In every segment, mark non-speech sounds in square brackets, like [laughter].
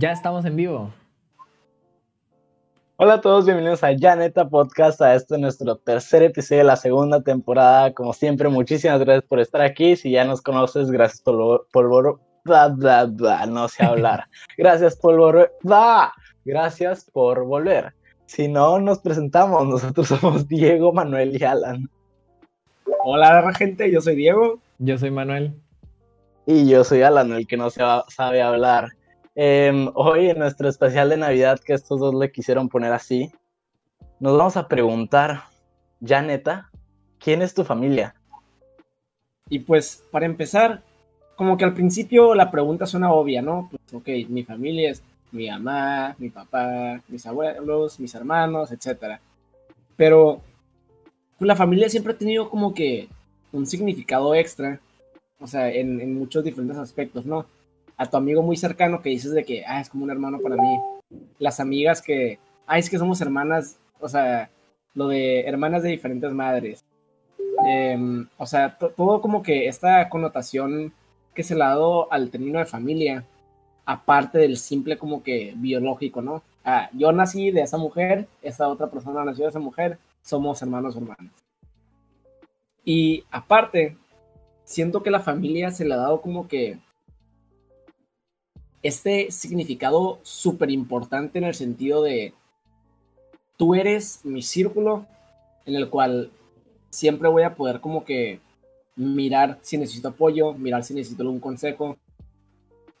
Ya estamos en vivo. Hola a todos, bienvenidos a Janeta Podcast, a este nuestro tercer episodio de la segunda temporada. Como siempre, muchísimas gracias por estar aquí. Si ya nos conoces, gracias por, por bla, bla, bla, no sé hablar. [laughs] Gracias por volver, gracias por volver. Si no, nos presentamos. Nosotros [laughs] somos Diego, Manuel y Alan. Hola gente, yo soy Diego. Yo soy Manuel. Y yo soy Alan, el que no sabe hablar. Em, hoy en nuestro especial de Navidad, que estos dos le quisieron poner así, nos vamos a preguntar, ya neta, ¿quién es tu familia? Y pues, para empezar, como que al principio la pregunta suena obvia, ¿no? Pues, ok, mi familia es mi mamá, mi papá, mis abuelos, mis hermanos, etc. Pero pues, la familia siempre ha tenido como que un significado extra, o sea, en, en muchos diferentes aspectos, ¿no? A tu amigo muy cercano que dices de que, ah, es como un hermano para mí. Las amigas que, ah, es que somos hermanas, o sea, lo de hermanas de diferentes madres. Em, o sea, todo como que esta connotación que se le ha dado al término de familia, aparte del simple como que biológico, ¿no? Ah, yo nací de esa mujer, esa otra persona nació de esa mujer, somos hermanos hermanos. Y aparte, siento que la familia se le ha dado como que este significado súper importante en el sentido de tú eres mi círculo en el cual siempre voy a poder como que mirar si necesito apoyo, mirar si necesito algún consejo.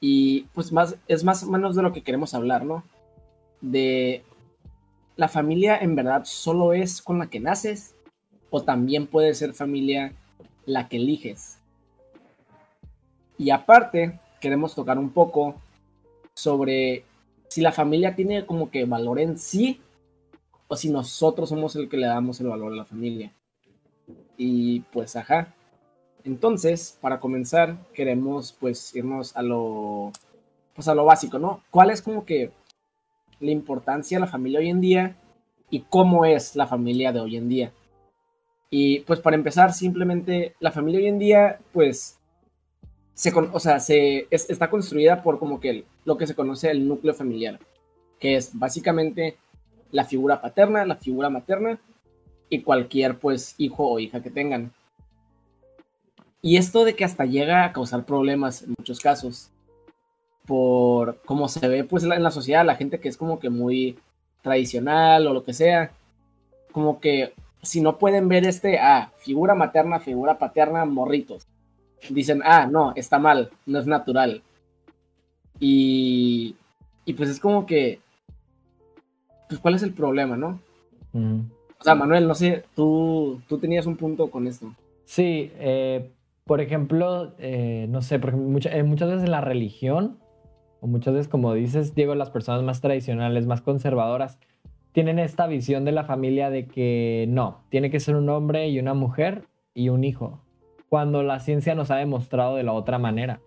Y pues más, es más o menos de lo que queremos hablar, ¿no? De la familia en verdad solo es con la que naces o también puede ser familia la que eliges. Y aparte, queremos tocar un poco sobre si la familia tiene como que valor en sí o si nosotros somos el que le damos el valor a la familia. Y pues, ajá. Entonces, para comenzar, queremos pues irnos a lo, pues a lo básico, ¿no? ¿Cuál es como que la importancia de la familia hoy en día y cómo es la familia de hoy en día? Y pues para empezar, simplemente la familia hoy en día, pues se, o sea, se, está construida por como que lo que se conoce el núcleo familiar, que es básicamente la figura paterna, la figura materna y cualquier pues hijo o hija que tengan. Y esto de que hasta llega a causar problemas en muchos casos, por como se ve pues en la sociedad, la gente que es como que muy tradicional o lo que sea, como que si no pueden ver este, ah, figura materna, figura paterna, morritos dicen, ah, no, está mal, no es natural. Y, y pues es como que, pues cuál es el problema, ¿no? O sea, Manuel, no sé, tú, tú tenías un punto con esto. Sí, eh, por ejemplo, eh, no sé, porque eh, muchas veces en la religión, o muchas veces, como dices, Diego, las personas más tradicionales, más conservadoras, tienen esta visión de la familia de que no, tiene que ser un hombre y una mujer y un hijo cuando la ciencia nos ha demostrado de la otra manera.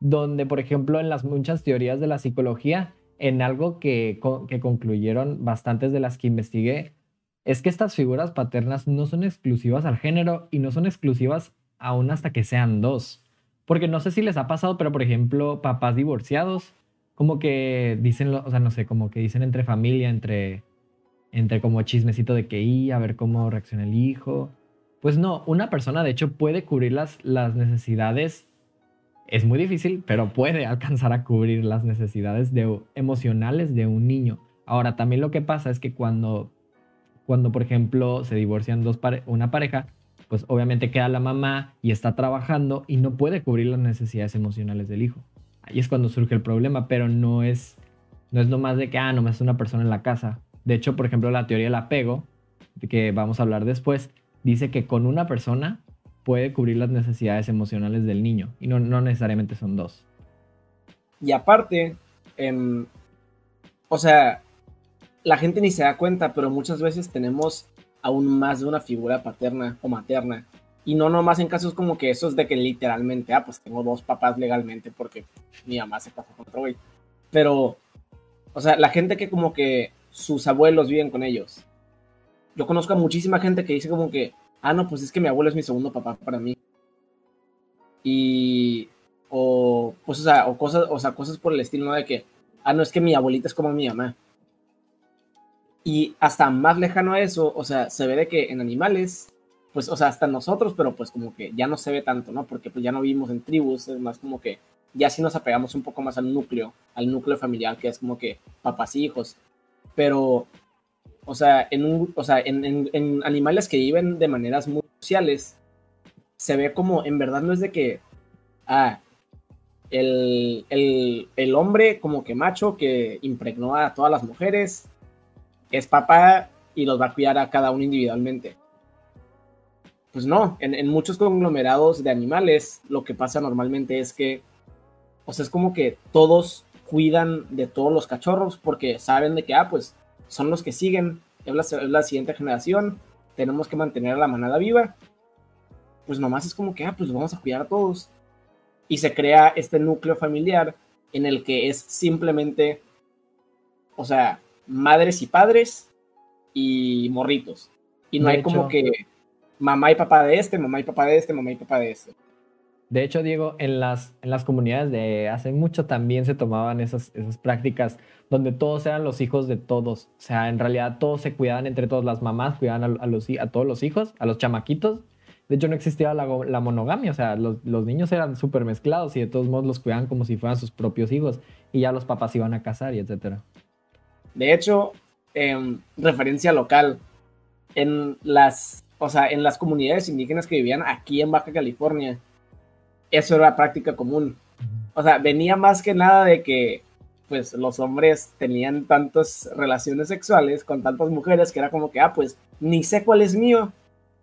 Donde, por ejemplo, en las muchas teorías de la psicología, en algo que, que concluyeron bastantes de las que investigué, es que estas figuras paternas no son exclusivas al género y no son exclusivas aún hasta que sean dos. Porque no sé si les ha pasado, pero por ejemplo, papás divorciados, como que dicen, o sea, no sé, como que dicen entre familia, entre, entre como chismecito de que, y a ver cómo reacciona el hijo. Pues no, una persona de hecho puede cubrir las, necesidades, es muy difícil, pero puede alcanzar a cubrir las necesidades de, emocionales de un niño. Ahora, también lo que pasa es que cuando, cuando por ejemplo, se divorcian dos una pareja, pues obviamente queda la mamá y está trabajando y no puede cubrir las necesidades emocionales del hijo. Ahí es cuando surge el problema, pero no es, no es nomás de que, ah, nomás es una persona en la casa. De hecho, por ejemplo, la teoría del apego, que vamos a hablar después, dice que con una persona puede cubrir las necesidades emocionales del niño y no, necesariamente son dos. Y aparte, em, o sea, la gente ni se da cuenta, pero muchas veces tenemos aún más de una figura paterna o materna. Y no nomás en casos como que esos de que literalmente, ah, pues tengo dos papás legalmente porque mi mamá se pasa con otro güey. Pero, o sea, la gente que como que sus abuelos viven con ellos yo conozco a muchísima gente que dice como que, ah, no, pues es que mi abuelo es mi segundo papá para mí. Y, o, pues, o sea, o cosas, o sea, cosas por el estilo, ¿no? De que, ah, no es que mi abuelita es como mi mamá. Y hasta más lejano a eso, o sea, se ve de que en animales, pues, o sea, hasta nosotros, pero pues como que ya no se ve tanto, ¿no? Porque pues ya no vivimos en tribus, es más como que ya sí nos apegamos un poco más al núcleo, al núcleo familiar, que es como que papás y hijos. Pero, o sea, en, un, o sea, en, en, en animales que viven de maneras muy sociales, se ve como, en verdad no es de que, ah, el, el, el, hombre como que macho que impregnó a todas las mujeres es papá y los va a cuidar a cada uno individualmente. Pues no, en, en, muchos conglomerados de animales lo que pasa normalmente es que, o sea, es como que todos cuidan de todos los cachorros porque saben de que, ah, pues son los que siguen, es la, es la siguiente generación, tenemos que mantener a la manada viva. Pues nomás es como que, ah, pues vamos a cuidar a todos y se crea este núcleo familiar en el que es simplemente, o sea, madres y padres y morritos. Y no De hay hecho- como que mamá y papá de este, mamá y papá de este, mamá y papá de este. De hecho, Diego, en las, en las comunidades de hace mucho también se tomaban esas, esas prácticas donde todos eran los hijos de todos. O sea, en realidad todos se cuidaban entre todos. Las mamás cuidaban a, los, a todos los hijos, a los chamaquitos. De hecho, no existía la, la monogamia. O sea, los, los niños eran súper mezclados y de todos modos los cuidaban como si fueran sus propios hijos. Y ya los papás iban a casar y etcétera. De hecho, en referencia local, en las, o sea, en las comunidades indígenas que vivían aquí en Baja California, eso era práctica común. O sea, venía más que nada de que pues los hombres tenían tantas relaciones sexuales con tantas mujeres que era como que, ah, pues ni sé cuál es mío.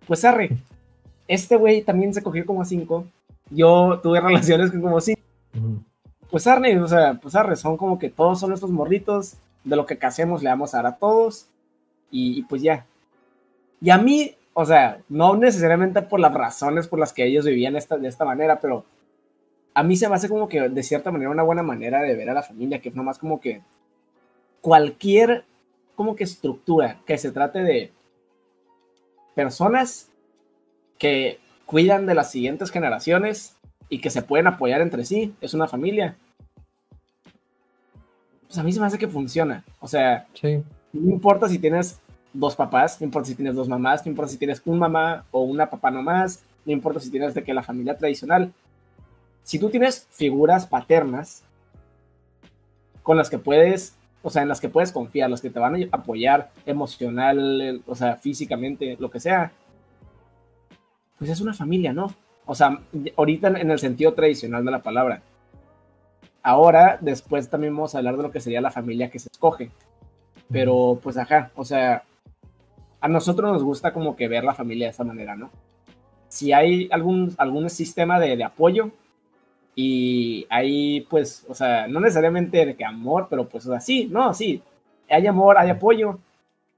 Pues arre, este güey también se cogió como a cinco. Yo tuve relaciones con como cinco. Pues arre, o sea, pues arre, son como que todos son estos morritos. De lo que casemos le vamos a dar a todos. Y, y pues ya. Y a mí, o sea, no necesariamente por las razones por las que ellos vivían esta, de esta manera, pero a mí se me hace como que de cierta manera una buena manera de ver a la familia, que es nomás como que cualquier como que estructura que se trate de personas que cuidan de las siguientes generaciones y que se pueden apoyar entre sí, es una familia. Pues a mí se me hace que funciona. O sea, Sí. no importa si tienes dos papás, no importa si tienes dos mamás, no importa si tienes un mamá o una papá nomás, no importa si tienes de que la familia tradicional. Si tú tienes figuras paternas con las que puedes, o sea, en las que puedes confiar, las que te van a apoyar emocional, o sea, físicamente, lo que sea, pues es una familia, ¿no? O sea, ahorita en el sentido tradicional de la palabra. Ahora, después también vamos a hablar de lo que sería la familia que se escoge. Pero, pues, ajá, o sea, a nosotros nos gusta como que ver la familia de esa manera, ¿no? Si hay algún, algún sistema de, apoyo y hay, pues, o sea, no necesariamente de que amor, pero pues, o sea, no, sí, hay amor, hay apoyo,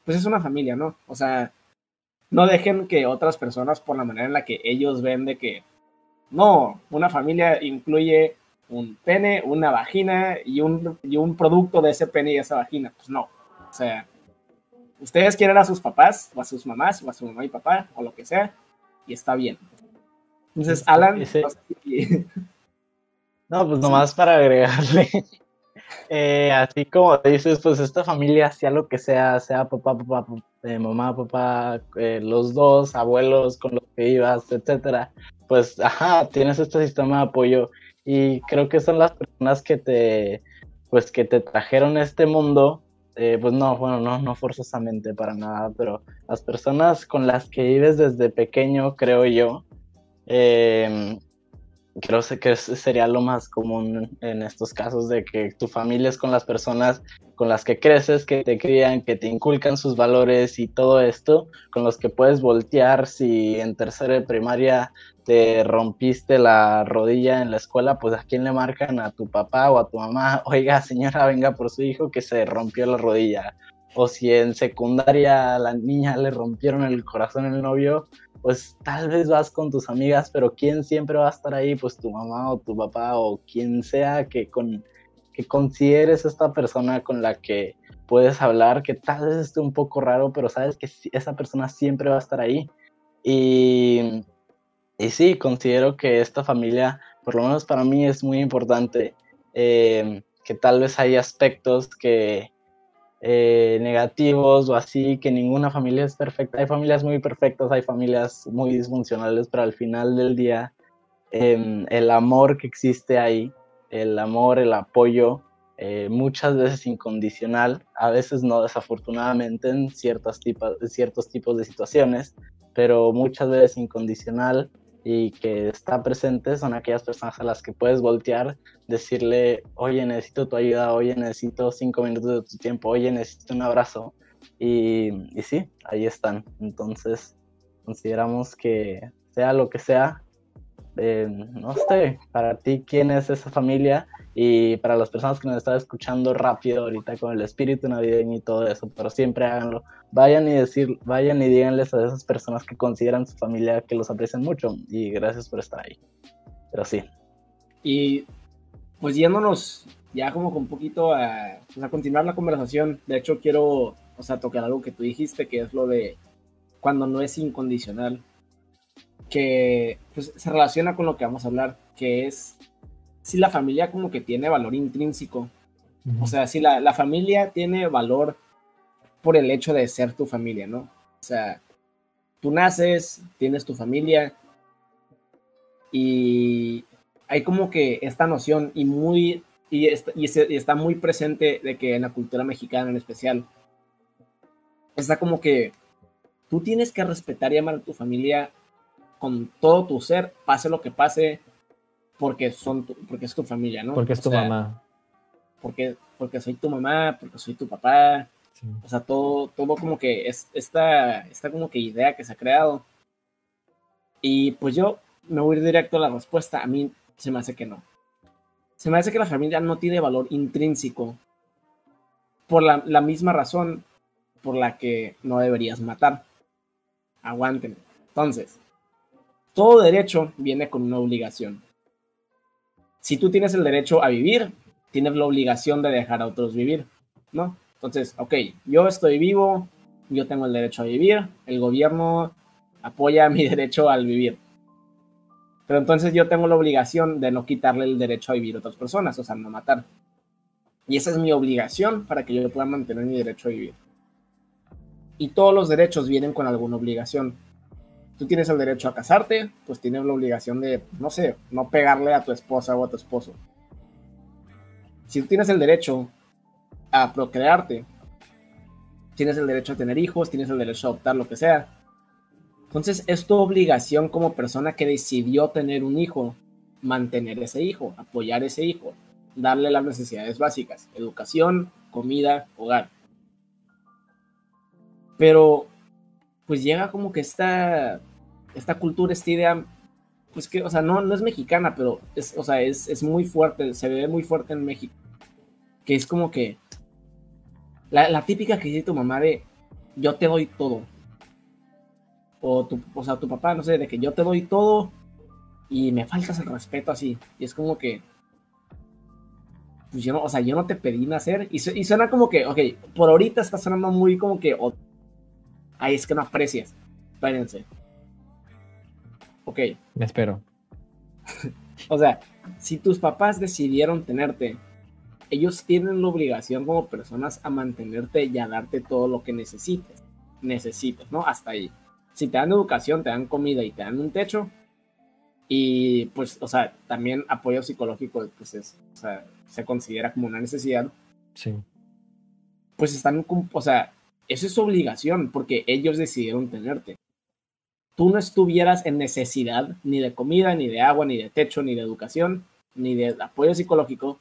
pues es una familia, ¿no? O sea, no dejen que otras personas, por la manera en la que ellos ven de que, no, una familia incluye un pene, una vagina y un, y un producto de ese pene y esa vagina. Pues no. O sea, ustedes quieren a sus papás, o a sus mamás, o a su mamá y papá, o lo que sea, y está bien. Entonces, Alan, Ese- no sé si- [laughs] No, pues nomás para agregarle. [laughs] eh, así como dices, pues esta familia, sea lo que sea, sea papá, papá, papá, eh, mamá, papá, eh, los dos, abuelos con los que ibas, etcétera, pues ajá, tienes este sistema de apoyo y creo que son las personas que te, pues que te trajeron este mundo, eh, pues no, bueno, no, no forzosamente para nada, pero las personas con las que vives desde pequeño, creo yo, eh, creo que sería lo más común en estos casos de que tu familia es con las personas con las que creces, que te crían, que te inculcan sus valores y todo esto, con los que puedes voltear si en tercera de primaria te rompiste la rodilla en la escuela, pues a quién le marcan a tu papá o a tu mamá, [laughs] oiga señora, venga por su hijo que se rompió la rodilla. O si en secundaria a la niña le rompieron el corazón el novio, pues tal vez vas con tus amigas, pero ¿quién siempre va a estar ahí? Pues tu mamá o tu papá o quien sea que, con, que consideres esta persona con la que puedes hablar, que tal vez esté un poco raro, pero sabes que esa persona siempre va a estar ahí. Y, y sí, considero que esta familia, por lo menos para mí, es muy importante. Eh, que tal vez hay aspectos que eh, negativos o así, que ninguna familia es perfecta. Hay familias muy perfectas, hay familias muy disfuncionales, pero al final del día em, el amor que existe ahí, el amor, el apoyo, eh, muchas veces incondicional, a veces no desafortunadamente en ciertos tipos, ciertos tipos de situaciones, pero muchas veces incondicional y que está presente son aquellas personas a las que puedes voltear, decirle, oye, necesito tu ayuda, oye, necesito cinco minutos de tu tiempo, oye, necesito un abrazo. Y, y sí, ahí están. Entonces, consideramos que sea lo que sea, eh, no sé, para ti, ¿quién es esa familia? Y para las personas que nos están escuchando rápido ahorita con el espíritu navideño y todo eso, pero siempre háganlo. Vayan y decir, vayan y díganles a esas personas que consideran su familia que los aprecian mucho y gracias por estar ahí. Pero sí. Y pues yéndonos ya como con un poquito a, pues, a continuar la conversación, de hecho quiero, o sea, tocar algo que tú dijiste, que es lo de cuando no es incondicional, que pues, se relaciona con lo que vamos a hablar, que es si la familia como que tiene valor intrínseco. O sea, si la, la, familia tiene valor por el hecho de ser tu familia, ¿no? O sea, tú naces, tienes tu familia y hay como que esta noción y muy y está, y está muy presente de que en la cultura mexicana en especial está como que tú tienes que respetar y amar a tu familia con todo tu ser, pase lo que pase, porque son porque es tu familia, ¿no? Porque es tu mamá. Porque, porque soy tu mamá, porque soy tu papá. O sea, todo, todo como que es esta, esta como que idea que se ha creado. Y pues yo me voy directo a la respuesta. A mí se me hace que no. Se me hace que la familia no tiene valor intrínseco. Por la, la misma razón por la que no deberías matar. Aguántenme. Entonces, todo derecho viene con una obligación si tú tienes el derecho a vivir, tienes la obligación de dejar a otros vivir, ¿no? Entonces, ok, yo estoy vivo, yo tengo el derecho a vivir, el gobierno apoya [laughs] mi derecho al vivir. Pero entonces yo tengo la obligación de no quitarle el derecho a vivir a otras personas, o sea, no matar. Y esa es mi obligación para que yo pueda mantener mi derecho a vivir. Y todos los derechos vienen con alguna obligación tú tienes el derecho a casarte, pues tienes la obligación de, no sé, no pegarle a tu esposa o a tu esposo. Si tú tienes el derecho a procrearte, tienes el derecho a tener hijos, tienes el derecho a adoptar lo que sea. Entonces es tu obligación como persona que decidió tener un hijo, mantener ese hijo, apoyar ese hijo, darle las necesidades básicas, educación, comida, hogar. Pero pues llega como que esta, esta cultura, esta idea, pues que, o sea, no, no es mexicana, pero es, o sea, es, es muy fuerte, se ve muy fuerte en México, que es como que la, típica que dice tu mamá de yo te doy todo. O, tu, o sea, tu papá, no sé, de que yo te doy todo y me faltas el respeto así. Y es como que, pues yo no, o sea, yo no te pedí nacer. Y, y suena como que, ok, por ahorita está sonando muy como que, Ahí es que no aprecias. Espérense. Ok. Me espero. [laughs] o sea, si tus papás decidieron tenerte, ellos tienen la obligación como personas a mantenerte y a darte todo lo que necesites. Necesites, ¿no? Hasta ahí. Si te dan educación, te dan comida y te dan un techo. Y pues, o sea, también apoyo psicológico, pues es, o sea, se considera como una necesidad. Sí. Pues están, o sea, eso es obligación porque ellos decidieron tenerte. Tú no estuvieras en necesidad ni de comida, ni de agua, ni de techo, ni de educación, ni de apoyo psicológico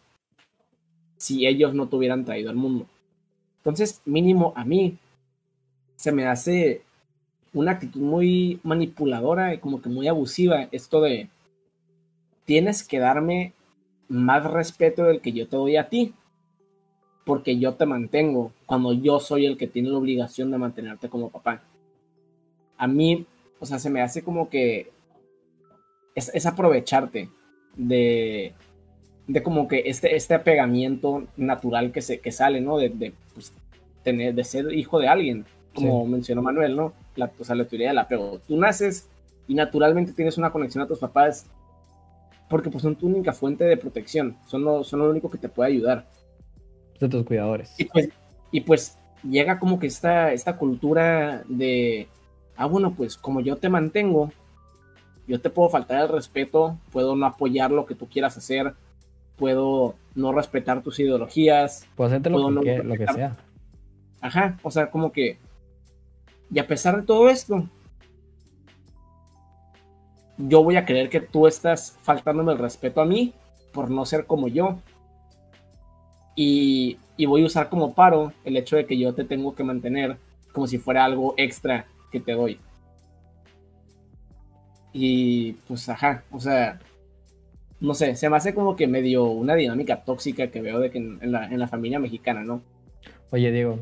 si ellos no te hubieran traído al mundo. Entonces, mínimo a mí, se me hace una actitud muy manipuladora y como que muy abusiva esto de tienes que darme más respeto del que yo te doy a ti porque yo te mantengo cuando yo soy el que tiene la obligación de mantenerte como papá. A mí, o sea, se me hace como que es, aprovecharte de, de como que este, este apegamiento natural que, se, que sale, ¿no? De, de, pues, tener, de ser hijo de alguien, como mencionó Manuel, ¿no? La, o sea, la teoría del apego. Tú naces y naturalmente tienes una conexión a tus papás porque pues son tu única fuente de protección, son lo, son lo único que te puede ayudar. De tus cuidadores. Y pues, y pues llega como que esta, esta cultura de, ah, bueno, pues como yo te mantengo, yo te puedo faltar el respeto, puedo no apoyar lo que tú quieras hacer, puedo no respetar tus ideologías. Puedo hacerte lo, puedo que, no lo que sea. Ajá, o sea, como que... Y a pesar de todo esto, yo voy a creer que tú estás faltándome el respeto a mí por no ser como yo. Y, y voy a usar como paro el hecho de que yo te tengo que mantener como si fuera algo extra que te doy. Y pues, ajá, o sea, no sé, se me hace como que medio una dinámica tóxica que veo de que en, en la, en la familia mexicana, ¿no? Oye, Diego,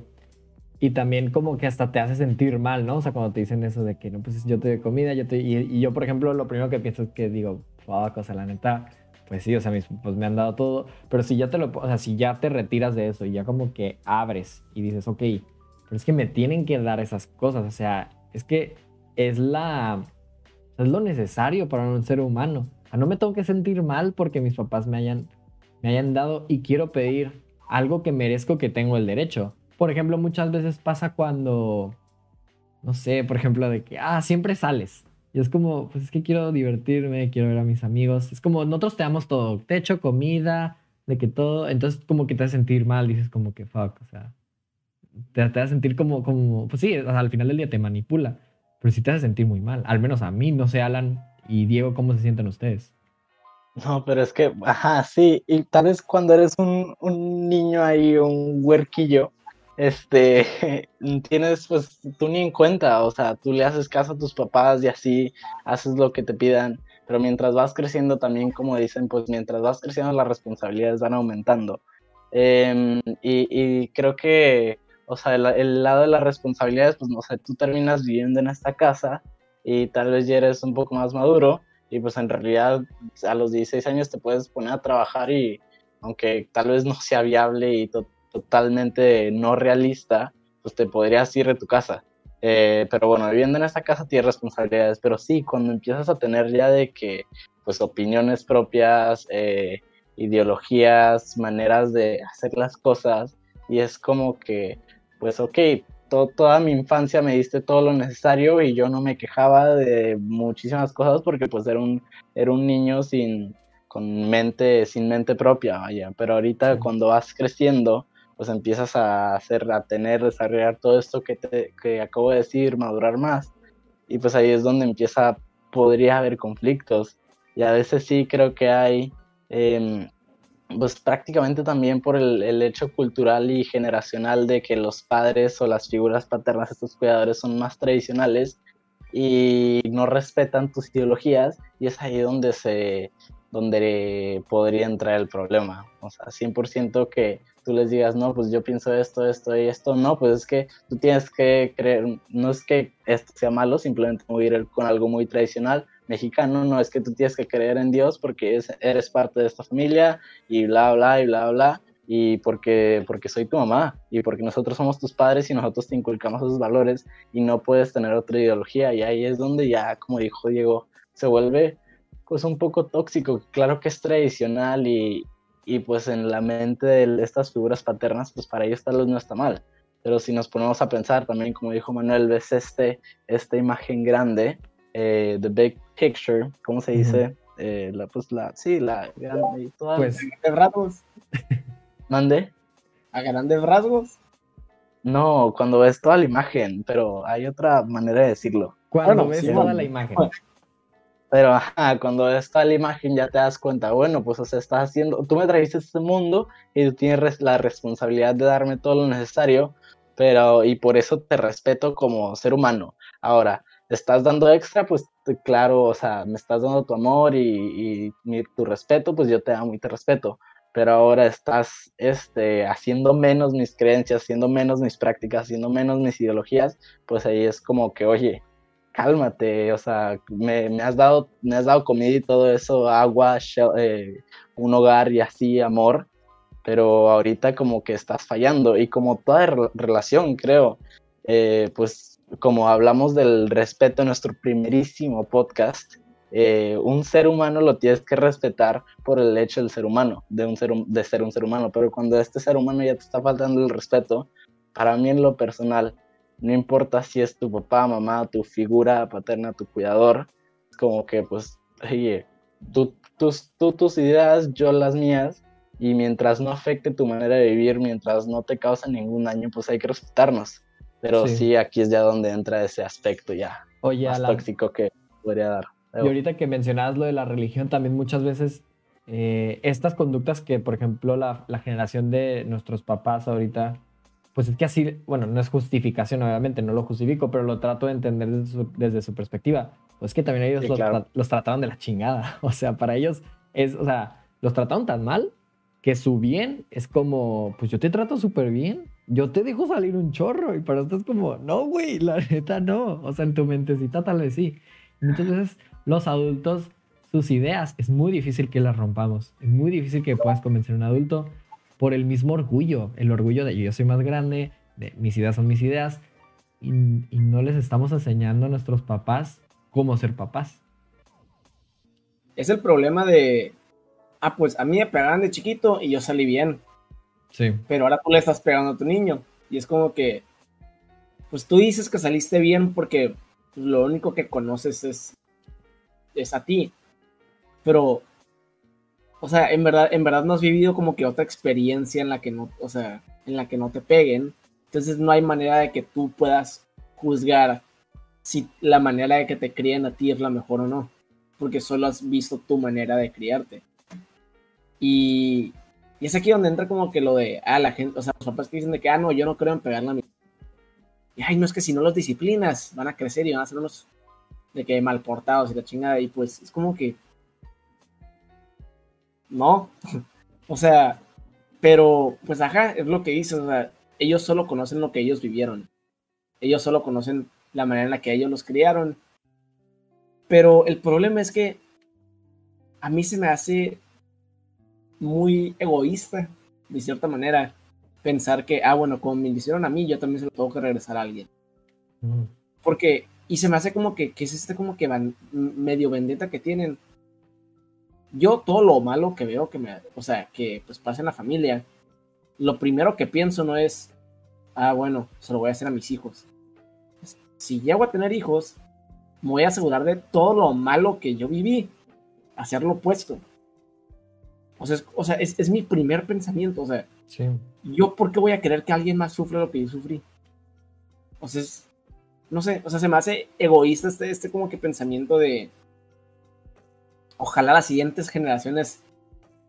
y también como que hasta te hace sentir mal, ¿no? O sea, cuando te dicen eso de que, no, pues yo te doy comida, yo te... Y, y yo, por ejemplo, lo primero que pienso es que digo, fuck, o sea, la neta, pues sí, o sea, mis, pues me han dado todo, pero si ya te lo, o sea, si ya te retiras de eso y ya como que abres y dices, ok, pero es que me tienen que dar esas cosas, o sea, es que es la, es lo necesario para un ser humano. O no me tengo que sentir mal porque mis papás me hayan, me hayan dado y quiero pedir algo que merezco que tengo el derecho. Por ejemplo, muchas veces pasa cuando, no sé, por ejemplo, de que, ah, siempre sales. Y es como, pues es que quiero divertirme, quiero ver a mis amigos. Es como, nosotros te damos todo, techo, comida, de que todo. Entonces, como que te hace sentir mal, dices como que, fuck, o sea, te, te hace sentir como, como, pues sí, al final del día te manipula, pero sí te hace sentir muy mal. Al menos a mí, no sé, Alan y Diego, ¿cómo se sienten ustedes? No, pero es que, ajá, sí, y tal vez cuando eres un, un niño ahí, un huerquillo, este, [laughs] tienes, pues, tú ni en cuenta, o sea, tú le haces caso a tus papás y así haces lo que te pidan, pero mientras vas creciendo también, como dicen, pues mientras vas creciendo las responsabilidades van aumentando. Em, y, y creo que, o sea, el, el lado de las responsabilidades, pues, no sé, tú terminas viviendo en esta casa y tal vez ya eres un poco más maduro y pues en realidad a los 16 años te puedes poner a trabajar y aunque tal vez no sea viable y to- totalmente no realista, pues te podrías ir de tu casa. Eh, pero bueno, viviendo en esta casa tienes responsabilidades, pero sí, cuando empiezas a tener ya de que, pues opiniones propias, eh, ideologías, maneras de hacer las cosas, y es como que, pues ok, to- toda mi infancia me diste todo lo necesario y yo no me quejaba de muchísimas cosas porque pues era un, era un niño sin, con mente, sin mente propia, vaya, pero ahorita Sí. cuando vas creciendo, pues empiezas a hacer, a tener, desarrollar todo esto que, te, que acabo de decir, madurar más, y pues ahí es donde empieza, podría haber conflictos, y a veces sí creo que hay, em, pues prácticamente también por el, hecho cultural y generacional de que los padres o las figuras paternas, estos cuidadores, son más tradicionales y no respetan tus ideologías, y es ahí donde se donde podría entrar el problema. O sea, 100% que tú les digas, no, pues yo pienso esto, esto y esto, no, pues es que tú tienes que creer, no es que esto sea malo, simplemente ir con algo muy tradicional mexicano, no es que tú tienes que creer en Dios porque es- eres parte de esta familia y bla, bla, y bla, bla, y porque, porque soy tu mamá y porque nosotros somos tus padres y nosotros te inculcamos esos valores y no puedes tener otra ideología y ahí es donde ya, como dijo Diego, se vuelve pues un poco tóxico, claro que es tradicional y, y pues en la mente de estas figuras paternas, pues para ellos tal vez no está mal, pero si nos ponemos a pensar también, como dijo Manuel, ves este, esta imagen grande, eh, the big picture, ¿cómo se dice? Eh, la, pues la, sí, la grande y toda, Pues De rasgos, mande. a grandes rasgos. No, cuando ves toda la imagen, pero hay otra manera de decirlo. cuando Bueno, ves sí, toda bueno. la imagen. Pero ajá, cuando toda la imagen ya te das cuenta, bueno, pues o sea, estás haciendo, tú me trajiste este mundo y tú tienes la responsabilidad de darme todo lo necesario, pero y por eso te respeto como ser humano. Ahora, estás dando extra, pues claro, o sea, me estás dando tu amor y, y tu respeto, pues yo te amo y te respeto. Pero ahora estás este, haciendo menos mis creencias, haciendo menos mis prácticas, haciendo menos mis ideologías, pues ahí es como que, oye, cálmate, o sea, me, me has dado, me has dado comida y todo eso, agua, shel- eh, un hogar y así, amor, pero ahorita como que estás fallando. Y como toda re- relación, creo, eh, pues como hablamos del respeto en nuestro primerísimo podcast, eh, un ser humano lo tienes que respetar por el hecho del ser humano, de, un ser, de ser un ser humano, pero cuando este ser humano ya te está faltando el respeto, para mí en lo personal, no importa si es tu papá, mamá, tu figura paterna, tu cuidador, como que pues, oye, tú, tus, tú tus ideas, yo las mías, y mientras no afecte tu manera de vivir, mientras no te causa ningún daño, pues hay que respetarnos. Pero sí, aquí es ya donde entra ese aspecto ya Oye, más tóxico que podría dar. Y ahorita que mencionabas lo de la religión, también muchas veces eh, estas conductas que, por ejemplo, la, la, generación de nuestros papás ahorita, pues es que así, bueno, no es justificación, obviamente, no lo justifico, pero lo trato de entender desde su, perspectiva. Pues que también ellos los, los, trataron de la chingada. [laughs] O sea, para ellos es, o sea, los trataron tan mal que su bien es como, pues yo te trato súper bien, yo te dejo salir un chorro y para esto es como, no, güey, la neta no. O sea, en tu mentecita tal vez sí. muchas veces los adultos, sus ideas, es muy difícil que las rompamos. Es muy difícil que puedas convencer a un adulto por el mismo orgullo, el orgullo de yo soy más grande, de mis ideas son mis ideas, y, no les estamos enseñando a nuestros papás cómo ser papás. Es el problema de, ah, pues a mí me pegaban de chiquito y yo salí bien. Sí. Pero ahora tú le estás pegando a tu niño. Y es como que, pues tú dices que saliste bien porque lo único que conoces es es a ti. Pero, o sea, en verdad, en verdad no has vivido como que otra experiencia en la que no, o sea, en la que no te peguen. Entonces no hay manera de que tú puedas juzgar si la manera de que te críen a ti es la mejor o no. Porque solo has visto tu manera de criarte. Y, y es aquí donde entra como que lo de, ah, la gente, o sea, los papás que dicen de que, ah, no, yo no creo en pegarle a mi. Y ay, no es que si no los disciplinas, van a crecer y van a ser unos de que mal portados y la chingada, y pues es como que. No. [laughs] o sea, pero pues ajá, es lo que dices, o sea, ellos solo conocen lo que ellos vivieron. Ellos solo conocen la manera en la que ellos los criaron. Pero el problema es que a mí se me hace muy egoísta, de cierta manera, pensar que, ah, bueno, como me lo hicieron a mí, yo también se lo tengo que regresar a alguien. Porque y se me hace como que, que es este como que van, medio vendetta que tienen. Yo todo lo malo que veo que me, o sea, que pues pasa en la familia, lo primero que pienso no es, ah, bueno, se lo voy a hacer a mis hijos. Si llego a tener hijos, me voy a asegurar de todo lo malo que yo viví, hacer lo opuesto. O sea, es, o sea, es, es mi primer pensamiento, o sea, sí. yo por qué voy a querer que alguien más sufra lo que yo sufrí. O sea, es, no sé, o sea, se me hace egoísta este, este como que pensamiento de, ojalá las siguientes generaciones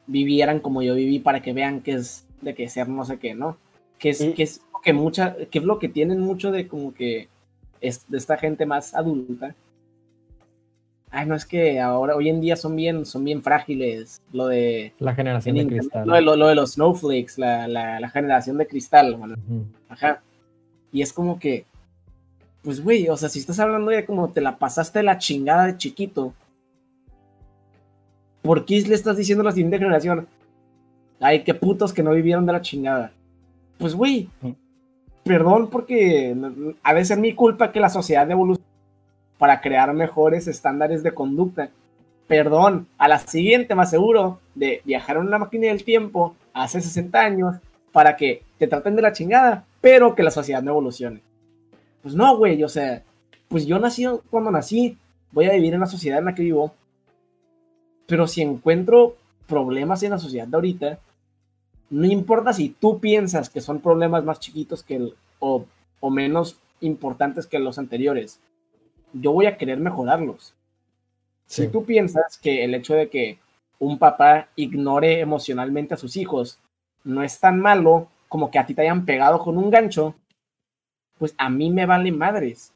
vivieran como yo viví para que vean que es de que ser no sé qué, ¿no? Que es, que es que mucha, que es lo que tienen mucho de como que es de esta gente más adulta. Ay, no es que ahora, hoy en día son bien, son bien frágiles. Lo de. La generación de cristal. Lo de, lo, de, los snowflakes, la, la, generación de cristal, Ajá. Y es como que pues güey, o sea, si estás hablando de cómo te la pasaste la chingada de chiquito, ¿por qué le estás diciendo a la siguiente generación? Ay, qué putos que no vivieron de la chingada. Pues güey, perdón porque ha de ser mi culpa que la sociedad evolucione para crear mejores estándares de conducta. Perdón, a la siguiente más seguro de viajar en una máquina del tiempo hace 60 años para que te traten de la chingada, pero que la sociedad no evolucione. Pues no, güey, o sea, pues yo nací cuando nací, voy a vivir en la sociedad en la que vivo, pero si encuentro problemas en la sociedad de ahorita, no importa si tú piensas que son problemas más chiquitos que el, o, o menos importantes que los anteriores, yo voy a querer mejorarlos. Si tú piensas que el hecho de que un papá ignore emocionalmente a sus hijos no es tan malo como que a ti te hayan pegado con un gancho, pues a mí me vale madres.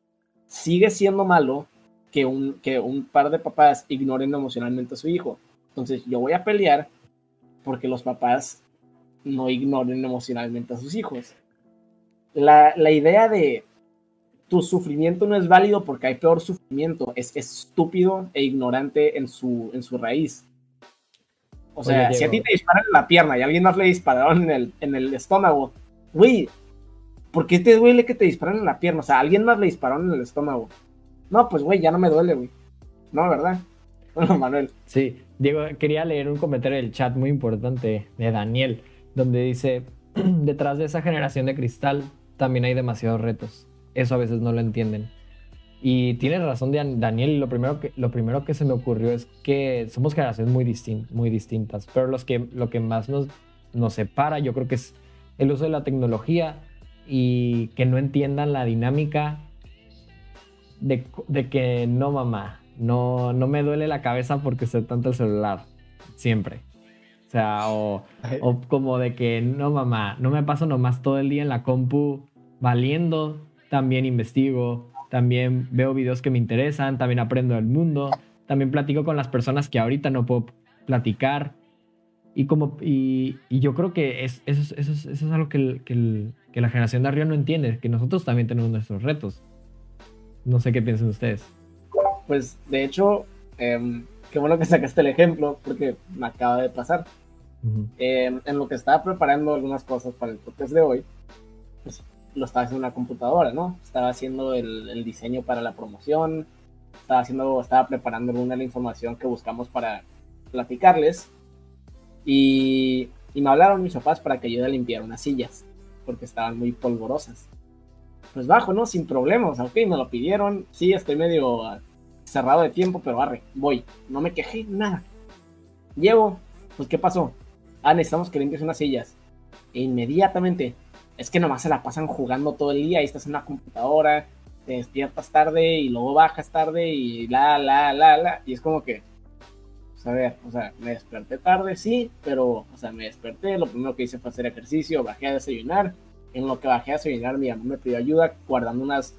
Sigue siendo malo que un, que un par de papás ignoren emocionalmente a su hijo. Entonces yo voy a pelear porque los papás no ignoren emocionalmente a sus hijos. La, idea de tu sufrimiento no es válido porque hay peor sufrimiento es, estúpido e ignorante en su, en su raíz. O sea, si a ti te disparan en la pierna y a alguien más le dispararon en el, en el estómago, güey, ¿por qué te duele que te disparan en la pierna? O sea, alguien más le dispararon en el estómago. No, pues, güey, ya no me duele, güey. No, ¿verdad? [laughs] Bueno, Manuel. Sí, Diego, quería leer un comentario del chat muy importante de Daniel, donde dice, [clears throat] detrás de esa generación de cristal también hay demasiados retos. Eso a veces no lo entienden. Y tienes razón, Daniel, lo primero que, lo primero que se me ocurrió es que somos generaciones muy, muy distintas, pero los que, lo que más nos, nos separa yo creo que es el uso de la tecnología y que no entiendan la dinámica de, de que no, mamá, no, no me duele la cabeza porque usted tanto el celular, siempre. O sea, o, o, como de que no, mamá, no me paso nomás todo el día en la compu valiendo, también investigo, también veo videos que me interesan, también aprendo del mundo, también platico con las personas que ahorita no puedo platicar. Y, como, y, y yo creo que es, eso, eso, eso, es algo que, que, que, la generación de arriba no entiende, que nosotros también tenemos nuestros retos. No sé qué piensan ustedes. Pues de hecho, eh, qué bueno que sacaste el ejemplo, porque me acaba de pasar. Uh -huh. eh, en lo que estaba preparando algunas cosas para el podcast de hoy, pues lo estaba haciendo en una computadora, ¿no? Estaba haciendo el, el, diseño para la promoción, estaba haciendo, estaba preparando alguna de la información que buscamos para platicarles. Y, y me hablaron mis papás para que ayude a limpiar unas sillas, porque estaban muy polvorosas. Pues bajo, ¿no? Sin problemas, ok, me lo pidieron. Sí, estoy medio cerrado de tiempo, pero arre, voy. No me quejé, nada. Llevo, pues ¿qué pasó? Ah, necesitamos que limpies unas sillas. E inmediatamente, es que nomás se la pasan jugando todo el día y estás en una computadora, te despiertas tarde y luego bajas tarde y la, la, la, la. Y es como que, pues a ver, o sea, me desperté tarde, sí, pero, o sea, me desperté, lo primero que hice fue hacer ejercicio, bajé a desayunar. En lo que bajé a desayunar, mi mamá me pidió ayuda guardando unas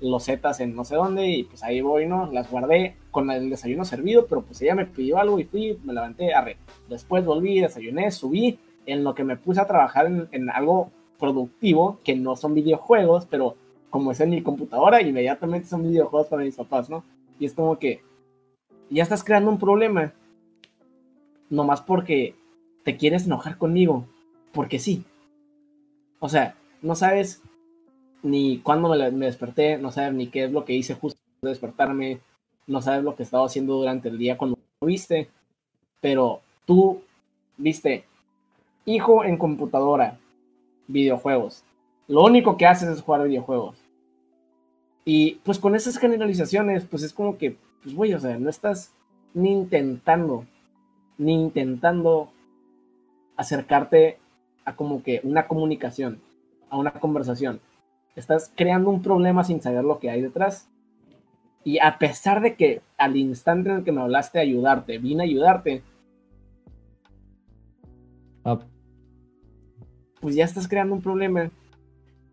losetas en no sé dónde y pues ahí voy, ¿no? Las guardé con el desayuno servido, pero pues ella me pidió algo y fui, me levanté, arre. Después volví, desayuné, subí, en lo que me puse a trabajar en, en algo productivo, que no son videojuegos, pero como es en mi computadora, inmediatamente son videojuegos para mis papás, ¿no? Y es como que ya estás creando un problema, nomás porque te quieres enojar conmigo, porque sí. O sea, no sabes ni cuándo me, desperté, no sabes ni qué es lo que hice justo de despertarme, no sabes lo que estaba haciendo durante el día cuando lo viste, pero tú viste hijo en computadora, videojuegos. Lo único que haces es jugar videojuegos. Y pues con esas generalizaciones, pues es como que, pues güey, o sea, no estás ni intentando, ni intentando acercarte a como que una comunicación, a una conversación estás creando un problema sin saber lo que hay detrás. Y a pesar de que al instante en el que me hablaste ayudarte, vine a ayudarte, oh. pues ya estás creando un problema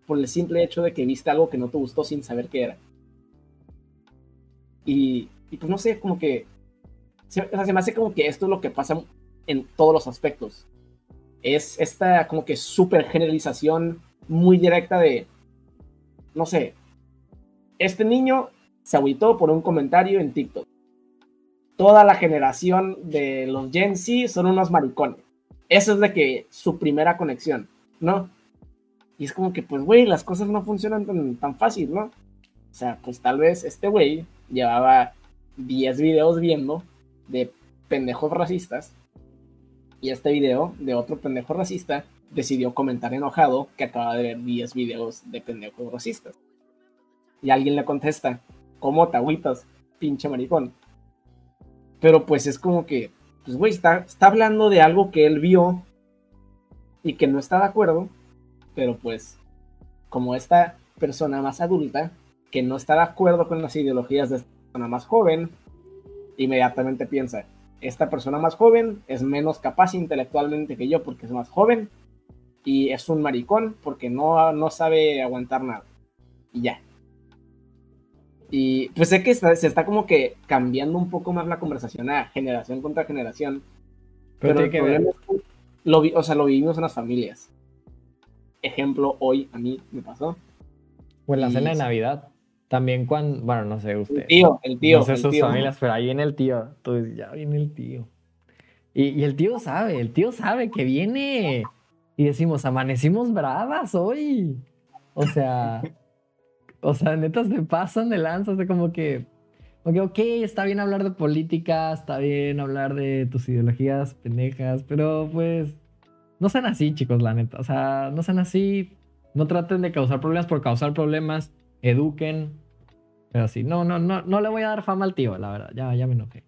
por el simple hecho de que viste algo que no te gustó sin saber qué era. Y, y pues no sé, como que... Se, o sea, se me hace como que esto es lo que pasa en todos los aspectos. Es esta como que super generalización muy directa de no sé, este niño se agüitó por un comentario en TikTok. Toda la generación de los Gen Z son unos maricones. Eso es de que su primera conexión, ¿no? Y es como que, pues, güey, las cosas no funcionan tan, tan fácil, ¿no? O sea, pues tal vez este güey llevaba 10 videos viendo de pendejos racistas y este video de otro pendejo racista decidió comentar enojado que acaba de ver 10 videos de pendejos racistas. Y alguien le contesta, ¿cómo te agüitas, pinche maricón? Pero pues es como que, pues güey, está, está hablando de algo que él vio y que no está de acuerdo, pero pues como esta persona más adulta, que no está de acuerdo con las ideologías de esta persona más joven, inmediatamente piensa, esta persona más joven es menos capaz intelectualmente que yo porque es más joven y es un maricón porque no, no sabe aguantar nada. Y ya. Y pues sé que está, se está como que cambiando un poco más la conversación a generación contra generación. Pero, pero el problema es que lo, o sea, lo vivimos en las familias. Ejemplo, hoy a mí me pasó. O en la y cena de Navidad. También cuando, bueno, no sé usted. El tío, el tío. No sé sus tío, familias, pero ahí viene el tío. Entonces ya viene el tío. Y, y el tío sabe, el tío sabe que viene y decimos, amanecimos bravas hoy. O sea, o sea, neta se pasan de lanza, o sea, como que Ok, ok, está bien hablar de política, está bien hablar de tus ideologías pendejas, pero pues no sean así, chicos, la neta. O sea, no sean así, no traten de causar problemas por causar problemas, eduquen. Pero sí, no, no, no, no le voy a dar fama al tío, la verdad, ya, ya me enojé.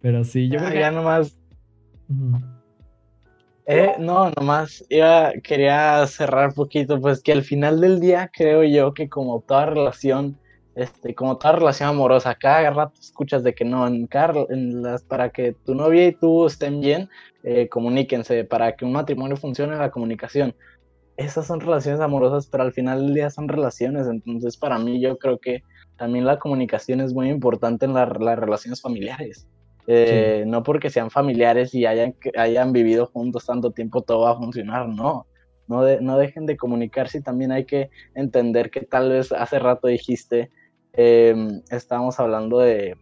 Pero sí, yo Ah, creo que... ya nomás. Ujú. Eh, no, nomás iba, quería cerrar poquito, pues que al final del día creo yo que como toda relación, este, como toda relación amorosa, cada rato escuchas de que no, en cada, en las, para que tu novia y tú estén bien, eh, comuníquense, para que un matrimonio funcione la comunicación. Esas son relaciones amorosas, pero al final del día son relaciones, entonces para mí yo creo que también la comunicación es muy importante en la- las relaciones familiares. Eh, No porque sean familiares y hayan, vivido juntos tanto tiempo, todo va a funcionar, no. No, de- no dejen de comunicarse y también hay que entender que tal vez hace rato dijiste, eh, estábamos hablando de,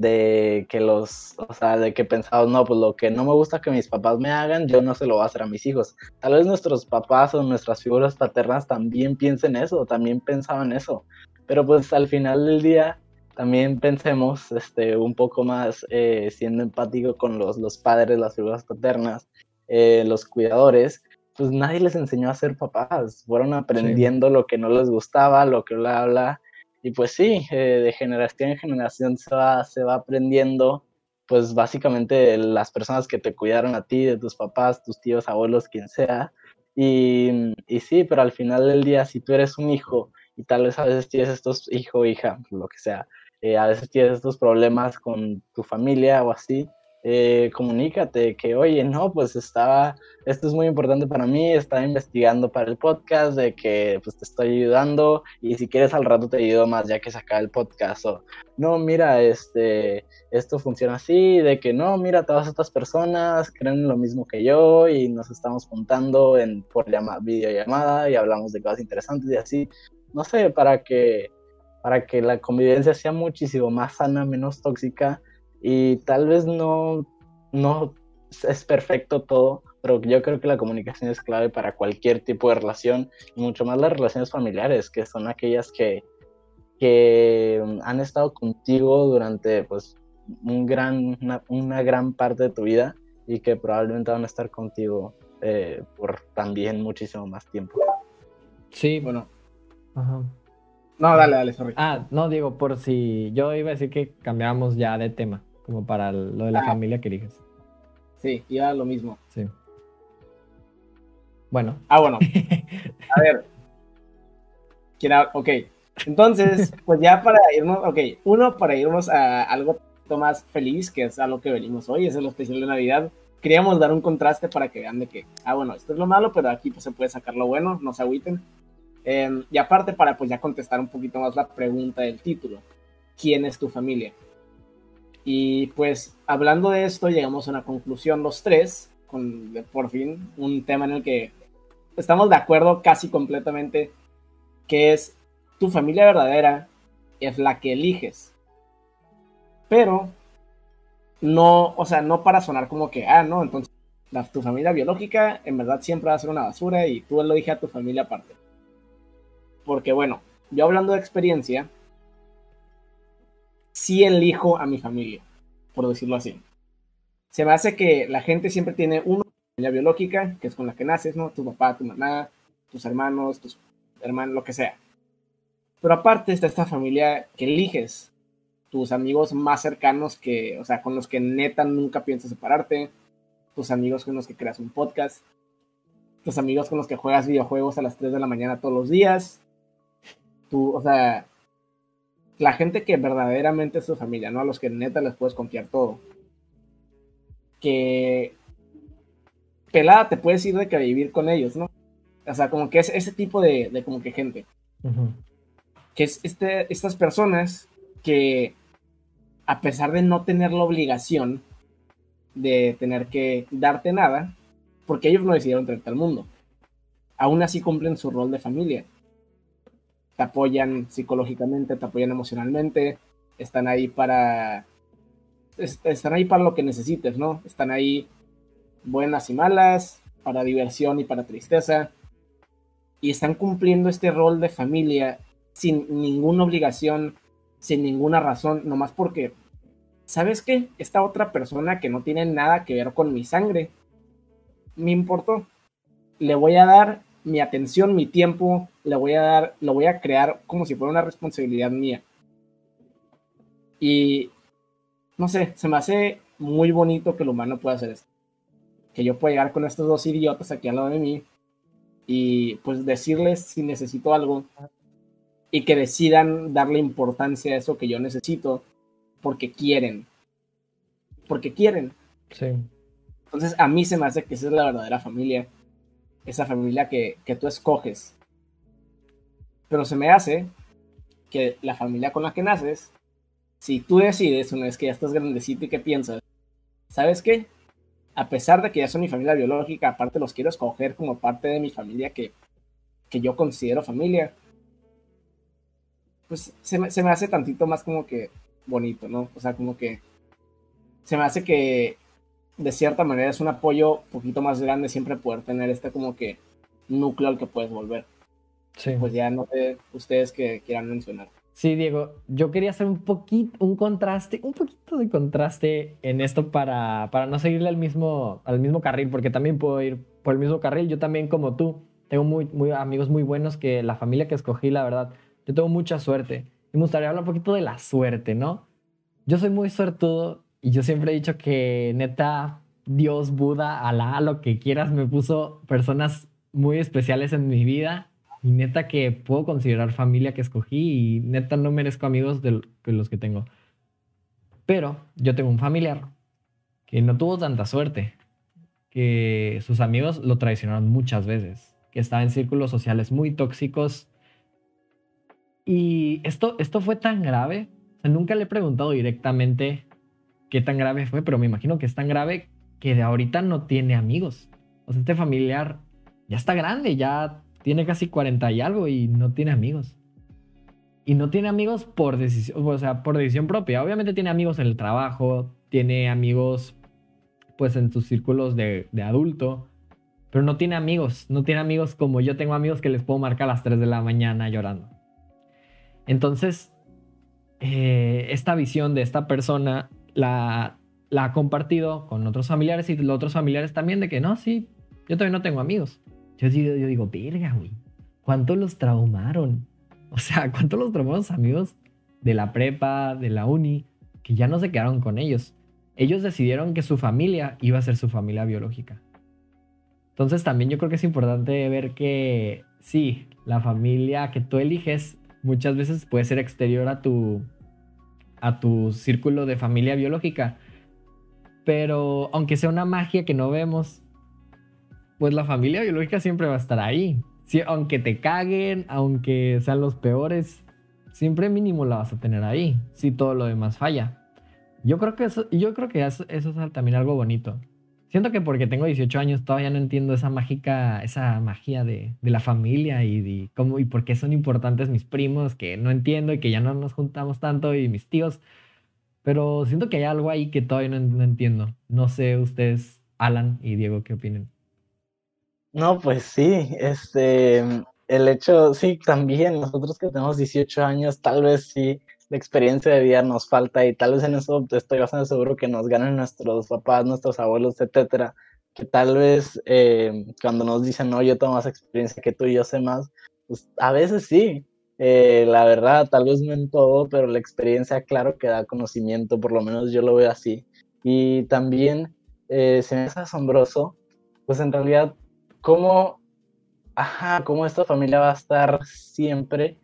de que los, o sea, de que no, pues lo que no me gusta que mis papás me hagan, yo no se lo voy a hacer a mis hijos. Tal vez nuestros papás o nuestras figuras paternas también piensen eso, también pensaban eso, pero pues al final del día también pensemos este, un poco más eh, siendo empático con los, los padres, las figuras paternas, eh, los cuidadores, pues nadie les enseñó a ser papás, fueron aprendiendo lo que no les gustaba, lo que bla, bla, y pues sí, eh, de generación en generación se va, se va aprendiendo, pues básicamente las personas que te cuidaron a ti, de tus papás, tus tíos, abuelos, quien sea, y, y sí, pero al final del día, si tú eres un hijo y tal vez a veces tienes estos, hijo, hija, lo que sea, eh, a veces tienes estos problemas con tu familia o así, eh, comunícate que, oye, no, pues estaba, esto es muy importante para mí, estaba investigando para el podcast, de que pues te estoy ayudando y si quieres al rato te ayudo más ya que se acaba el podcast o, no, mira, este, esto funciona así, de que no, mira, todas estas personas creen lo mismo que yo y nos estamos juntando en, por llama, videollamada y hablamos de cosas interesantes y así, no sé, para que para que la convivencia sea muchísimo más sana, menos tóxica y tal vez no, no es perfecto todo, pero yo creo que la comunicación es clave para cualquier tipo de relación y mucho más las relaciones familiares, que son aquellas que, que han estado contigo durante pues un gran, una, una gran parte de tu vida y que probablemente van a estar contigo eh, por también muchísimo más tiempo. Sí, Bueno, Ajá. no, dale, dale, sorry. Ah, no, digo, por si yo iba a decir que cambiamos ya de tema, como para lo de la Ah. familia que eliges. Sí, iba lo mismo. Sí. Bueno. Ah, bueno. [laughs] A ver. ¿Quién Ok. Entonces, [laughs] pues ya para irnos, ok, uno para irnos a algo más feliz, que es a lo que venimos hoy, es el especial de Navidad. Queríamos dar un contraste para que vean de que, ah, bueno, esto es lo malo, pero aquí pues se puede sacar lo bueno, no se agüiten. Em, y aparte para pues ya contestar un poquito más la pregunta del título. ¿Quién es tu familia? Y pues hablando de esto, llegamos a una conclusión los tres, con por fin un tema en el que estamos de acuerdo casi completamente, que es tu familia verdadera es la que eliges. Pero no, o sea, no para sonar como que, ah, no, entonces la, tu familia biológica en verdad siempre va a ser una basura y tú lo dije a tu familia aparte. Porque bueno, yo hablando de experiencia, sí elijo a mi familia, por decirlo así. Se me hace que la gente siempre tiene una familia biológica, que es con la que naces, ¿no? Tu papá, tu mamá, tus hermanos, tus hermanos, lo que sea. Pero aparte está esta familia que eliges, tus amigos más cercanos que, o sea, con los que neta nunca piensas separarte, tus amigos con los que creas un podcast, tus amigos con los que juegas videojuegos a las 3 de la mañana todos los días, tú, o sea, la gente que verdaderamente es tu familia, ¿no? A los que neta les puedes confiar todo. Que pelada te puedes ir de que a vivir con ellos, ¿no? O sea, como que es ese tipo de, de como que gente. Que es este, estas personas que, a pesar de no tener la obligación de tener que darte nada, porque ellos no decidieron traerte al mundo, aún así cumplen su rol de familia. Te apoyan psicológicamente, te apoyan emocionalmente, están ahí para. est- Están ahí para lo que necesites, ¿no? Están ahí buenas y malas, para diversión y para tristeza. Y están cumpliendo este rol de familia sin ninguna obligación sin ninguna razón, nomás porque, ¿sabes qué? Esta otra persona que no tiene nada que ver con mi sangre, me importó. Le voy a dar mi atención, mi tiempo, le voy a dar, lo voy a crear como si fuera una responsabilidad mía. Y no sé, se me hace muy bonito que el humano pueda hacer esto. Que yo pueda llegar con estos dos idiotas aquí al lado de mí y pues decirles si necesito algo y que decidan darle importancia a eso que yo necesito porque quieren. Porque quieren. Sí. Entonces a mí se me hace que esa es la verdadera familia. Esa familia que, que tú escoges. Pero se me hace que la familia con la que naces, si tú decides una vez que ya estás grandecito y que piensas, ¿sabes qué? A pesar de que ya son mi familia biológica, aparte los quiero escoger como parte de mi familia que, que yo considero familia, pues se me, se me hace tantito más como que bonito, ¿no? O sea, como que se me hace que de cierta manera es un apoyo un poquito más grande siempre poder tener este como que núcleo al que puedes volver. Sí. Pues ya no sé ustedes que quieran mencionar. Sí, Diego, yo quería hacer un poquito, un contraste, un poquito de contraste en esto para, para no seguirle al mismo, al mismo carril, porque también puedo ir por el mismo carril. Yo también, como tú, tengo muy, muy amigos muy buenos que la familia que escogí, la verdad, yo tengo mucha suerte. Y me gustaría hablar un poquito de la suerte, ¿no? Yo soy muy suertudo y yo siempre he dicho que neta, Dios, Buda, Alá, lo que quieras, me puso personas muy especiales en mi vida y neta que puedo considerar familia que escogí y neta no merezco amigos de los que tengo. Pero yo tengo un familiar que no tuvo tanta suerte, que sus amigos lo traicionaron muchas veces, que estaba en círculos sociales muy tóxicos. Y esto, esto fue tan grave, o sea, nunca le he preguntado directamente qué tan grave fue, pero me imagino que es tan grave que de ahorita no tiene amigos. O sea, este familiar ya está grande, ya tiene casi 40 y algo y no tiene amigos. Y no tiene amigos por decisión, o sea, por decisión propia. Obviamente tiene amigos en el trabajo, tiene amigos pues en sus círculos de, de adulto, pero no tiene amigos, no tiene amigos como yo tengo amigos que les puedo marcar a las 3 de la mañana llorando. Entonces, eh, esta visión de esta persona la, la ha compartido con otros familiares y los otros familiares también de que no, sí, yo todavía no tengo amigos. Yo digo, yo digo, verga, güey, ¿cuánto los traumaron? [laughs] O sea, ¿cuánto los traumaron los amigos de la prepa, de la uni, que ya no se quedaron con ellos? Ellos decidieron que su familia iba a ser su familia biológica. Entonces también yo creo que es importante ver que sí, la familia que tú eliges muchas veces puede ser exterior a tu, a tu círculo de familia biológica. Pero aunque sea una magia que no vemos, pues la familia biológica siempre va a estar ahí. aunque te caguen, aunque sean los peores, siempre mínimo la vas a tener ahí, si todo lo demás falla. Yo creo que eso, yo creo que eso, es también algo bonito. Siento que porque tengo 18 años todavía no entiendo esa mágica, esa magia de, la familia y, cómo y por qué son importantes mis primos que no entiendo y que ya no nos juntamos tanto y mis tíos. Pero siento que hay algo ahí que todavía no, no entiendo. No sé ustedes, Alan y Diego, qué opinen. No, pues sí, este, el hecho, sí, también nosotros que tenemos 18 años, tal vez sí, la experiencia de vida nos falta y tal vez en eso estoy bastante seguro que nos ganan nuestros papás, nuestros abuelos, etcétera, que tal vez eh, cuando nos dicen, no, yo tengo más experiencia que tú y yo sé más, pues a veces sí, eh, la verdad, tal vez no en todo, pero la experiencia, claro que da conocimiento, por lo menos yo lo veo así. Y también eh, se me hace asombroso, pues en realidad cómo, ajá, cómo esta familia va a estar siempre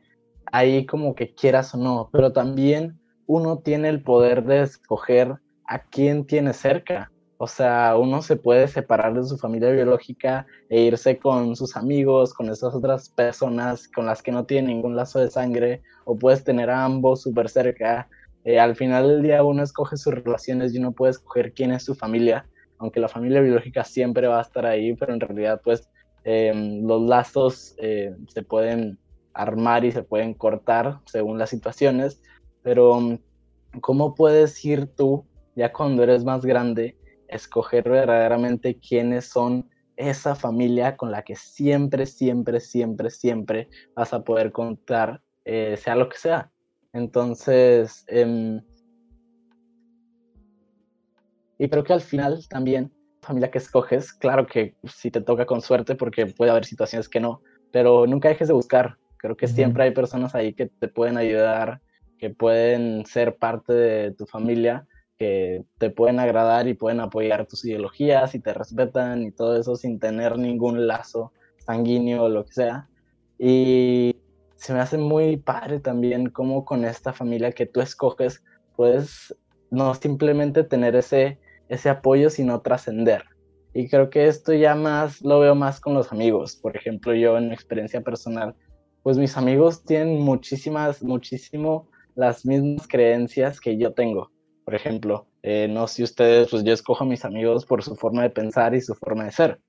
ahí como que quieras o no, pero también uno tiene el poder de escoger a quién tiene cerca. O sea, uno se puede separar de su familia biológica e irse con sus amigos, con esas otras personas con las que no tiene ningún lazo de sangre, o puedes tener a ambos súper cerca. Eh, al final del día uno escoge sus relaciones y uno puede escoger quién es su familia aunque la familia biológica siempre va a estar ahí, pero en realidad pues em, los lazos eh, se pueden armar y se pueden cortar según las situaciones, pero ¿cómo puedes ir tú, ya cuando eres más grande, escoger verdaderamente quiénes son esa familia con la que siempre, siempre, siempre, siempre vas a poder contar, eh, sea lo que sea? Entonces, em, y creo que al final también, familia que escoges, claro que si te toca con suerte, porque puede haber situaciones que no, pero nunca dejes de buscar. Creo que siempre hay personas ahí que te pueden ayudar, que pueden ser parte de tu familia, que te pueden agradar y pueden apoyar tus ideologías y te respetan y todo eso sin tener ningún lazo sanguíneo o lo que sea. Y se me hace muy padre también cómo con esta familia que tú escoges puedes no simplemente tener ese ese apoyo, sino trascender. Y creo que esto ya más lo veo más con los amigos. Por ejemplo, yo en mi experiencia personal, pues mis amigos tienen muchísimas, muchísimo las mismas creencias que yo tengo. Por ejemplo, eh, no sé ustedes, pues yo escojo a mis amigos por su forma de pensar y su forma de ser.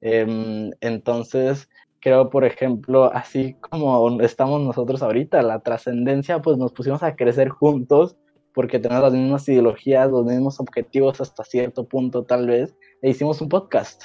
Em, entonces, creo, por ejemplo, así como estamos nosotros ahorita, la trascendencia, pues nos pusimos a crecer juntos porque tenemos las mismas ideologías, los mismos objetivos hasta cierto punto tal vez, e hicimos un podcast.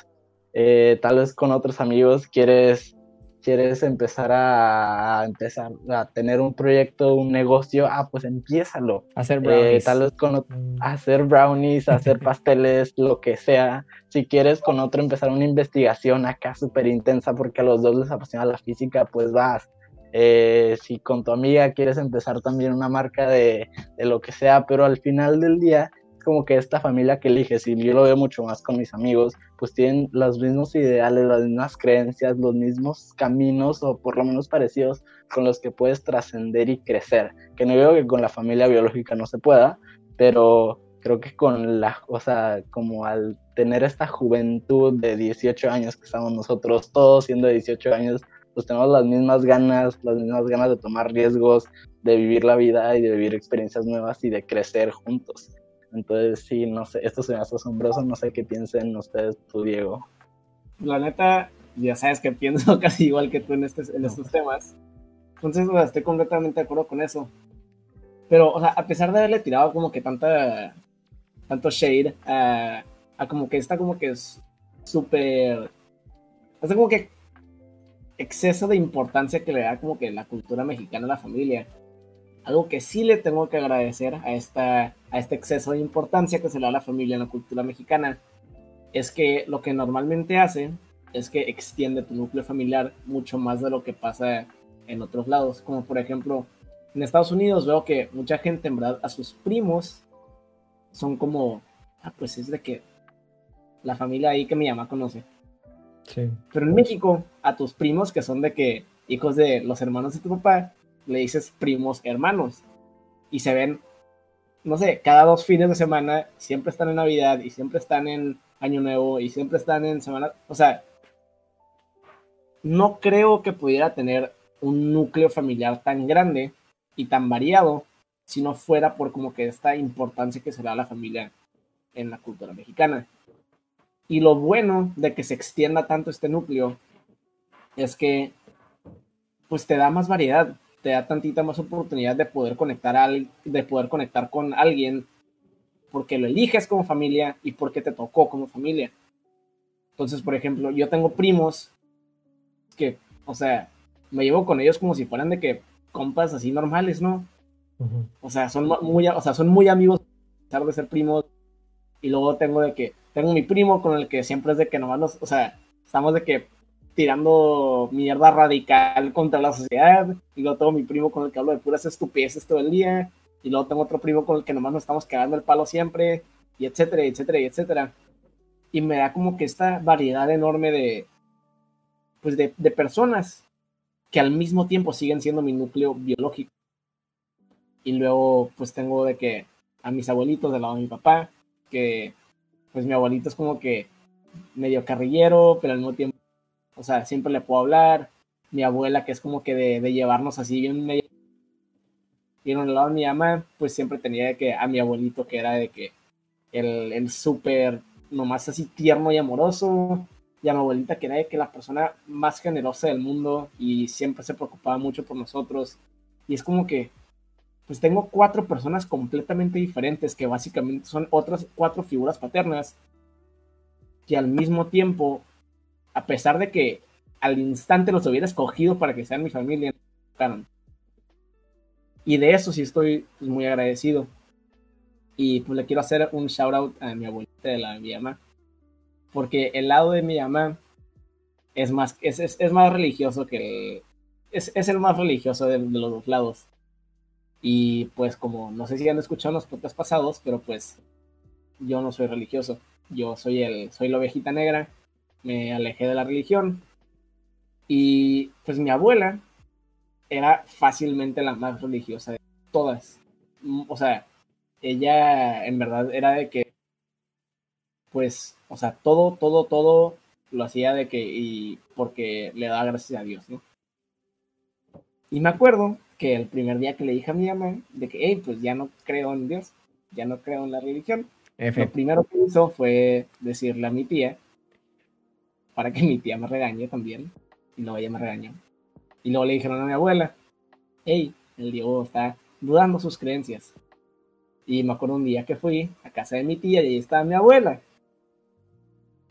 Eh, tal vez con otros amigos quieres, quieres empezar a, empezar a tener un proyecto, un negocio, ah, pues empiézalo. Hacer eh, brownies. tal vez con mm. hacer brownies, hacer [laughs] pasteles, lo que sea. Si quieres con otro empezar una investigación acá súper intensa porque a los dos les apasiona la física, pues vas eh, si con tu amiga quieres empezar también una marca de, de, lo que sea, pero al final del día como que esta familia que eliges, y yo lo veo mucho más con mis amigos, pues tienen los mismos ideales, las mismas creencias, los mismos caminos o por lo menos parecidos con los que puedes trascender y crecer, que no digo que con la familia biológica no se pueda, pero creo que con la, o sea, como al tener esta juventud de 18 años que estamos nosotros, todos siendo de 18 años, pues tenemos las mismas ganas, las mismas ganas de tomar riesgos, de vivir la vida y de vivir experiencias nuevas y de crecer juntos. Entonces, sí, no sé, esto se me hace asombroso, no sé qué piensen ustedes, tú, Diego. La neta, ya sabes que pienso [laughs] casi igual que tú en, este, en estos temas. Entonces, estoy completamente de acuerdo con eso. Pero, o sea, a pesar de haberle tirado como que tanta, tanto shade a, a como que está como que es súper... Está como que exceso de importancia que le da como que la cultura mexicana a la familia. Algo que sí le tengo que agradecer a, esta, a este exceso de importancia que se le da a la familia en la cultura mexicana es que lo que normalmente hace es que extiende tu núcleo familiar mucho más de lo que pasa en otros lados. Como por ejemplo, en Estados Unidos veo que mucha gente en verdad a sus primos son como, ah, pues es de que la familia ahí que mi mamá conoce. Pero en México, a tus primos que son de que hijos de los hermanos de tu papá, le dices primos hermanos. Y se ven, no sé, cada dos fines de semana, siempre están en Navidad y siempre están en Año Nuevo y siempre están en semana. O sea, no creo que pudiera tener un núcleo familiar tan grande y tan variado si no fuera por como que esta importancia que se da a la familia en la cultura mexicana. Y lo bueno de que se extienda tanto este núcleo es que pues te da más variedad, te da tantita más oportunidad de poder conectar al, de poder conectar con alguien porque lo eliges como familia y porque te tocó como familia. Entonces, por ejemplo, yo tengo primos que, o sea, me llevo con ellos como si fueran de que compas así normales, ¿no? O sea, son muy, o sea, son muy amigos a pesar de ser primos. Y luego tengo de que tengo mi primo con el que siempre es de que nomás nos, o sea, estamos de que tirando mierda radical contra la sociedad, y luego tengo mi primo con el que hablo de puras estupideces todo el día, y luego tengo otro primo con el que nomás nos estamos cagando el palo siempre, y etcétera, etcétera, etcétera. Y me da como que esta variedad enorme de, pues de, de personas que al mismo tiempo siguen siendo mi núcleo biológico. Y luego, pues tengo de que a mis abuelitos del lado de mi papá, que pues mi abuelito es como que medio carrillero, pero al mismo tiempo, o sea, siempre le puedo hablar. Mi abuela, que es como que de, llevarnos así bien medio. Y en el lado de mi mamá, pues siempre tenía que a mi abuelito, que era de que el, el súper, nomás así tierno y amoroso. Y a mi abuelita, que era de que la persona más generosa del mundo y siempre se preocupaba mucho por nosotros. Y es como que pues tengo cuatro personas completamente diferentes que básicamente son otras cuatro figuras paternas que al mismo tiempo, a pesar de que al instante los hubiera escogido para que sean mi familia, Y de eso sí estoy pues, muy agradecido. Y pues le quiero hacer un shout out a mi abuelita de la mi mamá. Porque el lado de mi mamá es más, es, es, más religioso que el, es, es, el más religioso de, de, los dos lados. Y pues como no sé si han escuchado los podcasts pasados, pero pues yo no soy religioso. Yo soy el, soy la ovejita negra. Me alejé de la religión. Y pues mi abuela era fácilmente la más religiosa de todas. O sea, ella en verdad era de que, pues, o sea, todo, todo, todo lo hacía de que, y porque le daba gracias a Dios, ¿no? Y me acuerdo que el primer día que le dije a mi mamá de que, hey, pues ya no creo en Dios, ya no creo en la religión, lo primero que hizo fue decirle a mi tía, para que mi tía me regañe también, y luego ella me regañó. Y luego le dijeron a mi abuela, hey, el Diego está dudando sus creencias. Y me acuerdo un día que fui a casa de mi tía y ahí estaba mi abuela.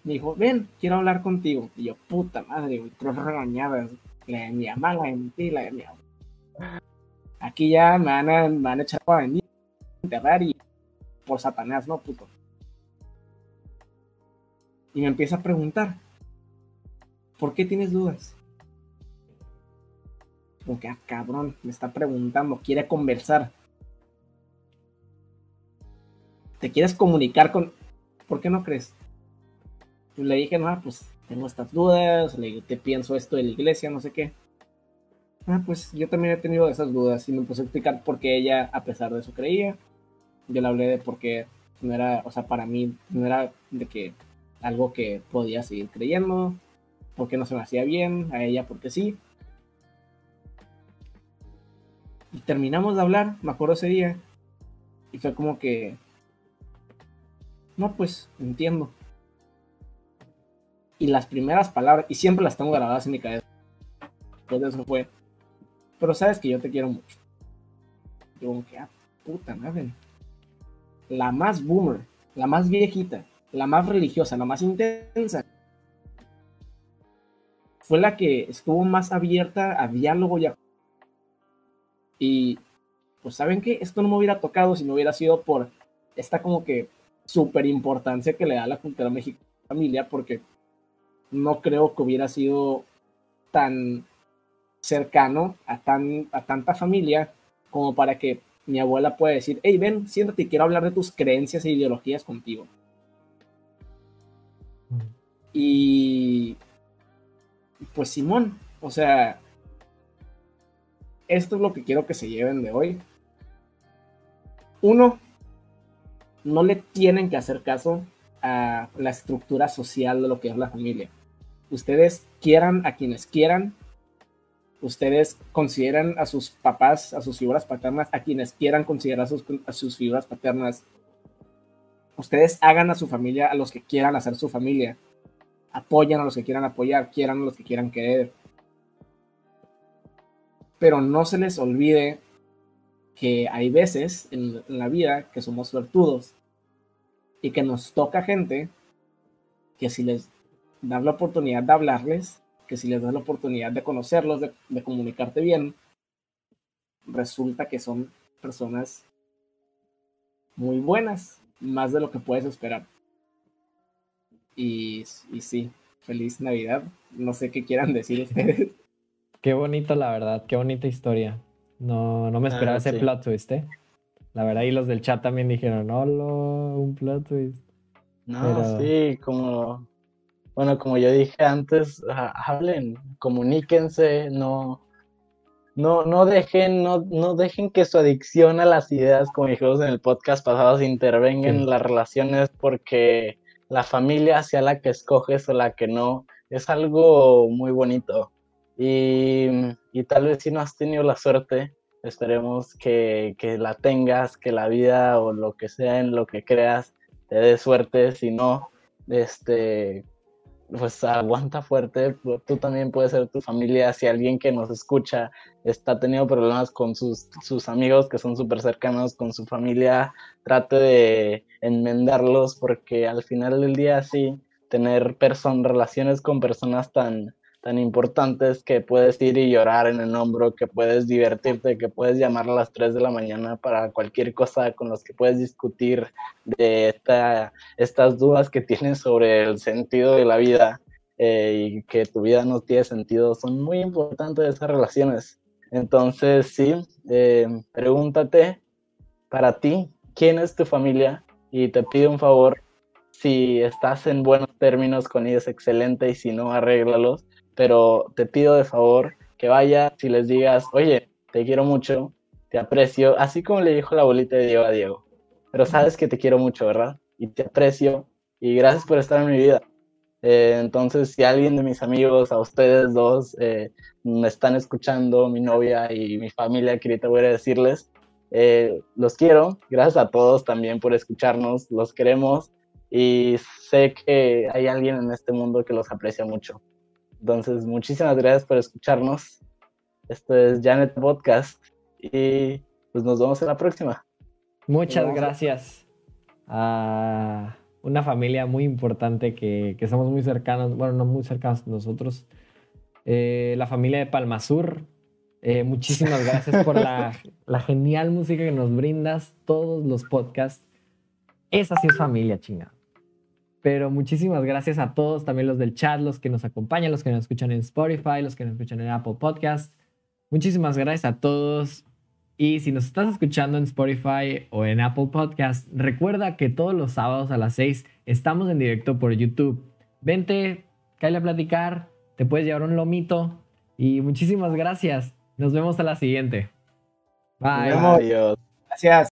Me dijo, ven, quiero hablar contigo. Y yo, puta madre, güey, tres regañadas. Mi mamá, la tía, la abuela. Aquí ya me van a, me van a echar para venir, enterrar y por Satanás, ¿no, puto? Y me empieza a preguntar, ¿por qué tienes dudas? Como que, ah, cabrón, me está preguntando, quiere conversar. ¿Te quieres comunicar con... ¿Por qué no crees? Pues le dije, no, pues tengo estas dudas, le te pienso esto de la iglesia, no sé qué. Ah, pues yo también he tenido esas dudas y me puse a explicar por qué ella, a pesar de eso, creía yo le hablé de por qué no era, o sea, para mí no era de que algo que podía seguir creyendo, porque no se me hacía bien, a ella porque sí. Y terminamos de hablar, me acuerdo ese día, y fue como que, no, pues entiendo. Y las primeras palabras, y siempre las tengo grabadas en mi cabeza, pues eso fue, pero sabes que yo te quiero mucho. Yo como que, ah, puta madre la más boomer, la más viejita, la más religiosa, la más intensa, fue la que estuvo más abierta a diálogo y Y, pues, ¿saben qué? Esto no me hubiera tocado si no hubiera sido por esta como que súper importancia que le da la cultura mexicana familia, porque no creo que hubiera sido tan cercano a, tan, a tanta familia como para que mi abuela puede decir, hey, ven, siéntate, quiero hablar de tus creencias e ideologías contigo. Mm. Y pues Simón, o sea, esto es lo que quiero que se lleven de hoy. Uno, no le tienen que hacer caso a la estructura social de lo que es la familia. Ustedes quieran a quienes quieran, ustedes consideran a sus papás, a sus figuras paternas, a quienes quieran considerar a sus, a figuras paternas. Ustedes hagan a su familia a los que quieran hacer su familia. Apoyan a los que quieran apoyar, quieran a los que quieran querer. Pero no se les olvide que hay veces en, en la vida que somos suertudos y que nos toca gente que si les dan la oportunidad de hablarles, que si les das la oportunidad de conocerlos, de, comunicarte bien, resulta que son personas muy buenas, más de lo que puedes esperar. Y, y sí, feliz Navidad. No sé qué quieran decir ustedes. [laughs] Qué bonito, la verdad, qué bonita historia. No, no me esperaba ah, ese plot twist, ¿eh? La verdad, y los del chat también dijeron, no, un plot twist. No, sí, como bueno, como yo dije antes, hablen, comuníquense, no, no, no dejen, no, no dejen que su adicción a las ideas, como dijimos en el podcast pasado, se intervenga en las relaciones porque la familia sea la que escoges o la que no, es algo muy bonito. Y, y tal vez si no has tenido la suerte, esperemos que, que, la tengas, que la vida o lo que sea en lo que creas te dé suerte, si no, este, pues aguanta fuerte, tú también puedes ser tu familia, si alguien que nos escucha está teniendo problemas con sus, sus amigos que son súper cercanos con su familia, trate de enmendarlos porque al final del día sí, tener relaciones con personas tan, tan importantes que puedes ir y llorar en el hombro, que puedes divertirte, que puedes llamar a las 3 de la mañana para cualquier cosa con los que puedes discutir de esta, estas dudas que tienes sobre el sentido de la vida eh, y que tu vida no tiene sentido. Son muy importantes esas relaciones. Entonces, sí, eh, pregúntate para ti, ¿quién es tu familia? Y te pido un favor, si estás en buenos términos con ellos, excelente, y si no, arréglalos. Pero te pido de favor que vayas y les digas, oye, te quiero mucho, te aprecio, así como le dijo la abuelita de Diego a Diego. Pero sabes que te quiero mucho, ¿verdad? Y te aprecio y gracias por estar en mi vida. Eh, entonces, si alguien de mis amigos, a ustedes dos, eh, me están escuchando, mi novia y mi familia, que ahorita voy a decirles, eh, los quiero. Gracias a todos también por escucharnos, los queremos y sé que hay alguien en este mundo que los aprecia mucho. Entonces, muchísimas gracias por escucharnos. Esto es Janet Podcast y pues nos vemos en la próxima. Muchas gracias a una familia muy importante que, que somos muy cercanos, bueno, no muy cercanos nosotros, eh, la familia de Palmasur. Eh, muchísimas gracias por la, [laughs] la, genial música que nos brindas, todos los podcasts. Esa sí es familia, chinga. Pero muchísimas gracias a todos, también los del chat, los que nos acompañan, los que nos escuchan en Spotify, los que nos escuchan en Apple Podcast. Muchísimas gracias a todos. Y si nos estás escuchando en Spotify o en Apple Podcast, recuerda que todos los sábados a las 6 estamos en directo por YouTube. Vente, cállate a platicar, te puedes llevar un lomito. Y muchísimas gracias. Nos vemos a la siguiente. Bye. Adiós. Gracias.